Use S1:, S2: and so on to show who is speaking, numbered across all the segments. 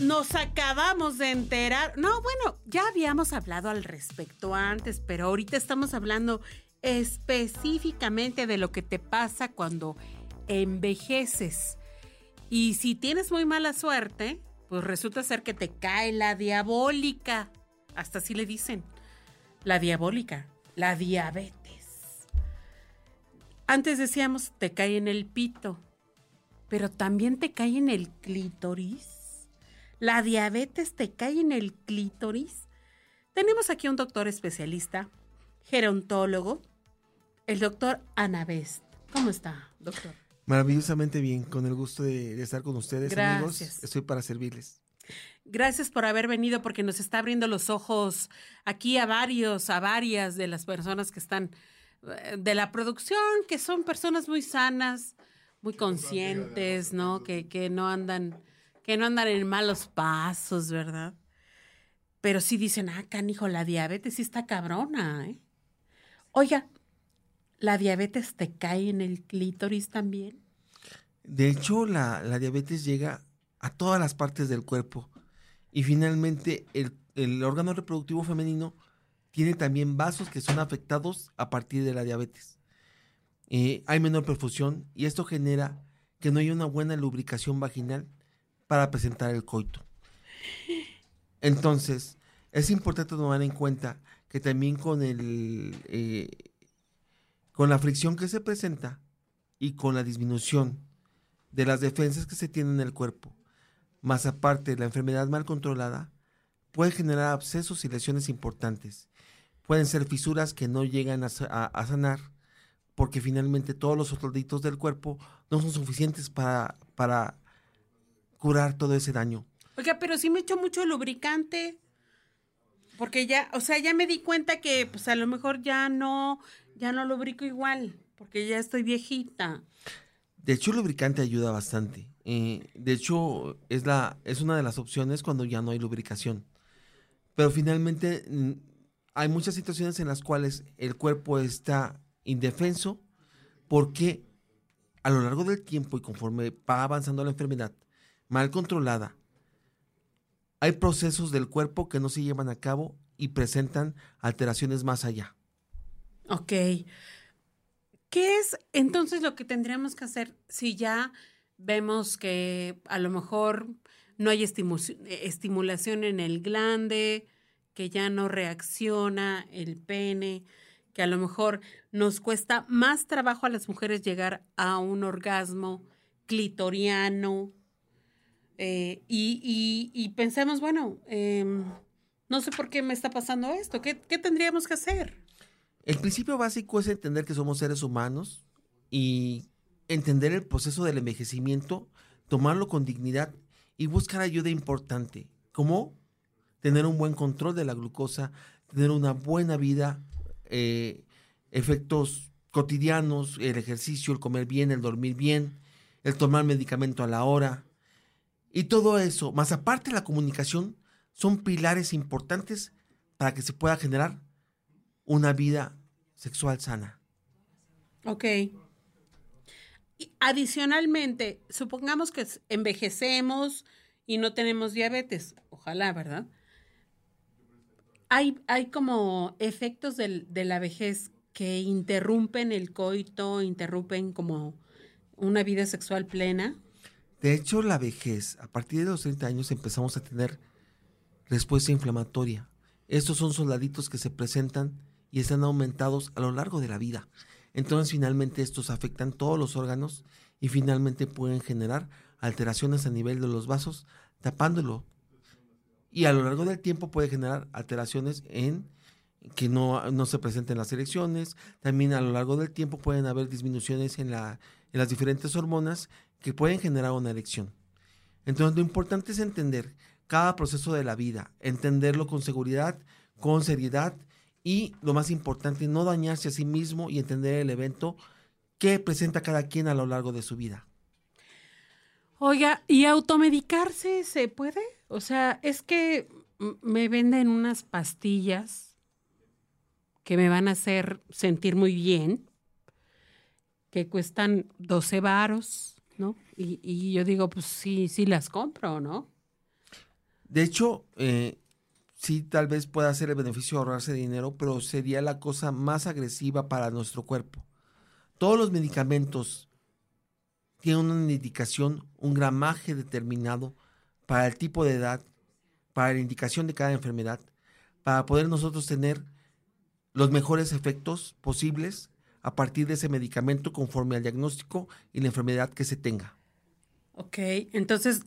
S1: nos acabamos de enterar. No, bueno, ya habíamos hablado al respecto antes, pero ahorita estamos hablando específicamente de lo que te pasa cuando envejeces. Y si tienes muy mala suerte, pues resulta ser que te cae la diabólica. Hasta así le dicen. La diabólica, la diabetes. Antes decíamos, te cae en el pito, pero también te cae en el clítoris. La diabetes te cae en el clítoris. Tenemos aquí un doctor especialista, gerontólogo, el doctor Anabest. ¿Cómo está, doctor?
S2: Maravillosamente bien, con el gusto de, de estar con ustedes,
S1: Gracias.
S2: amigos. Estoy para servirles.
S1: Gracias por haber venido porque nos está abriendo los ojos aquí a varios, a varias de las personas que están eh, de la producción, que son personas muy sanas, muy conscientes, ¿no? Que, que no andan, que no andan en malos pasos, ¿verdad? Pero sí dicen, ah, canijo, la diabetes sí está cabrona, ¿eh? Oiga, ¿la diabetes te cae en el clítoris también?
S2: De hecho, la, la diabetes llega a todas las partes del cuerpo. Y finalmente, el, el órgano reproductivo femenino tiene también vasos que son afectados a partir de la diabetes. Eh, hay menor perfusión y esto genera que no haya una buena lubricación vaginal para presentar el coito. Entonces, es importante tomar en cuenta que también con el eh, con la fricción que se presenta y con la disminución de las defensas que se tienen en el cuerpo, más aparte la enfermedad mal controlada, puede generar abscesos y lesiones importantes. Pueden ser fisuras que no llegan a, sa- a- a sanar porque finalmente todos los solditos del cuerpo no son suficientes para, para curar todo ese daño.
S1: Oiga, pero sí me echo mucho lubricante. Porque ya, o sea, ya me di cuenta que pues a lo mejor ya no, ya no lubrico igual, porque ya estoy viejita.
S2: De hecho, el lubricante ayuda bastante. Eh, de hecho, es, la, es una de las opciones cuando ya no hay lubricación. Pero finalmente mm, hay muchas situaciones en las cuales el cuerpo está indefenso porque a lo largo del tiempo y conforme va avanzando la enfermedad mal controlada, hay procesos del cuerpo que no se llevan a cabo y presentan alteraciones más allá.
S1: Ok. ¿Qué es entonces lo que tendríamos que hacer si ya vemos que a lo mejor no hay estimu- estimulación en el glande, que ya no reacciona el pene, que a lo mejor nos cuesta más trabajo a las mujeres llegar a un orgasmo clitoriano? Eh, y, y- y pensemos, bueno, em, no sé por qué me está pasando esto, ¿qué, qué tendríamos que hacer?
S2: El principio básico es entender que somos seres humanos y entender el proceso del envejecimiento, tomarlo con dignidad y buscar ayuda importante, como tener un buen control de la glucosa, tener una buena vida, eh, efectos cotidianos, el ejercicio, el comer bien, el dormir bien, el tomar medicamento a la hora. Y todo eso, más aparte la comunicación, son pilares importantes para que se pueda generar una vida sexual sana.
S1: Ok. Y adicionalmente, supongamos que envejecemos y no tenemos diabetes. Ojalá, ¿verdad? Hay, hay como efectos del- de la vejez que interrumpen el coito, interrumpen como una vida sexual plena.
S2: De hecho, la vejez, a partir de los 30 años empezamos a tener respuesta inflamatoria. Estos son soldaditos que se presentan y están aumentados a lo largo de la vida. Entonces, finalmente, estos afectan todos los órganos y finalmente pueden generar alteraciones a nivel de los vasos, tapándolo. Y a lo largo del tiempo puede generar alteraciones en que no, no se presenten las erecciones. También a lo largo del tiempo pueden haber disminuciones en, la, en las diferentes hormonas que pueden generar una erección. Entonces, lo importante es entender cada proceso de la vida, entenderlo con seguridad, con seriedad y lo más importante, no dañarse a sí mismo y entender el evento que presenta cada quien a lo largo de su vida.
S1: Oiga, ¿y automedicarse se puede? O sea, es que me venden unas pastillas que me van a hacer sentir muy bien, que cuestan 12 varos, ¿no? Y, yo digo, pues sí, sí las compro, ¿no?
S2: De hecho, eh, sí, tal vez pueda ser el beneficio de ahorrarse dinero, pero sería la cosa más agresiva para nuestro cuerpo. Todos los medicamentos tienen una indicación, un gramaje determinado para el tipo de edad, para la indicación de cada enfermedad, para poder nosotros tener los mejores efectos posibles a partir de ese medicamento conforme al diagnóstico y la enfermedad que se tenga.
S1: Ok, entonces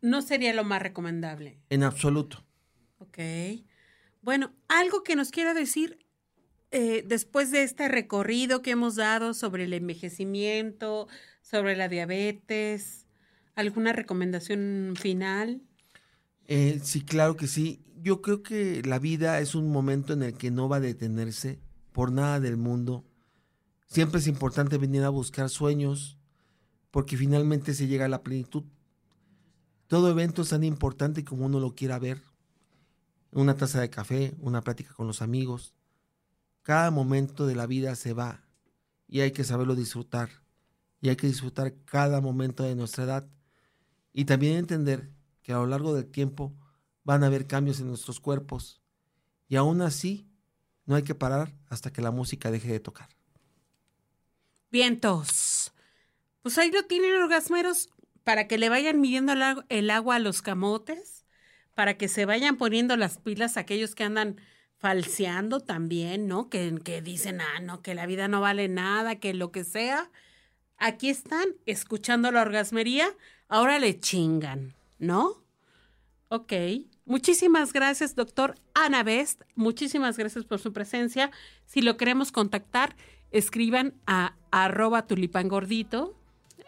S1: no sería lo más recomendable.
S2: En absoluto.
S1: Ok. Bueno, algo que nos quiera decir eh, después de este recorrido que hemos dado sobre el envejecimiento, sobre la diabetes, ¿alguna recomendación final?
S2: Eh, sí, claro que sí. Yo creo que la vida es un momento en el que no va a detenerse por nada del mundo. Siempre es importante venir a buscar sueños, porque finalmente se llega a la plenitud. Todo evento es tan importante como uno lo quiera ver. Una taza de café, una plática con los amigos. Cada momento de la vida se va y hay que saberlo disfrutar. Y hay que disfrutar cada momento de nuestra edad. Y también entender que a lo largo del tiempo van a haber cambios en nuestros cuerpos. Y aún así, no hay que parar hasta que la música deje de tocar.
S1: Vientos. Pues ahí lo tienen orgasmeros para que le vayan midiendo el agua a los camotes, para que se vayan poniendo las pilas aquellos que andan falseando también, ¿no? Que, que dicen, ah, no, que la vida no vale nada, que lo que sea. Aquí están escuchando la orgasmería, ahora le chingan. ¿no? Ok. Muchísimas gracias, doctor Ana Best. Muchísimas gracias por su presencia. Si lo queremos contactar, escriban a arroba tulipangordito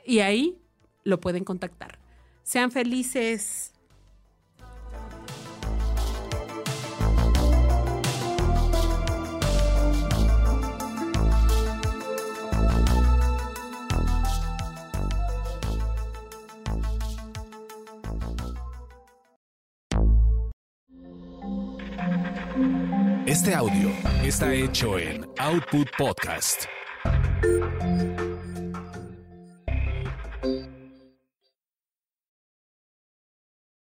S1: y ahí lo pueden contactar. Sean felices.
S3: Este audio está hecho en Output Podcast.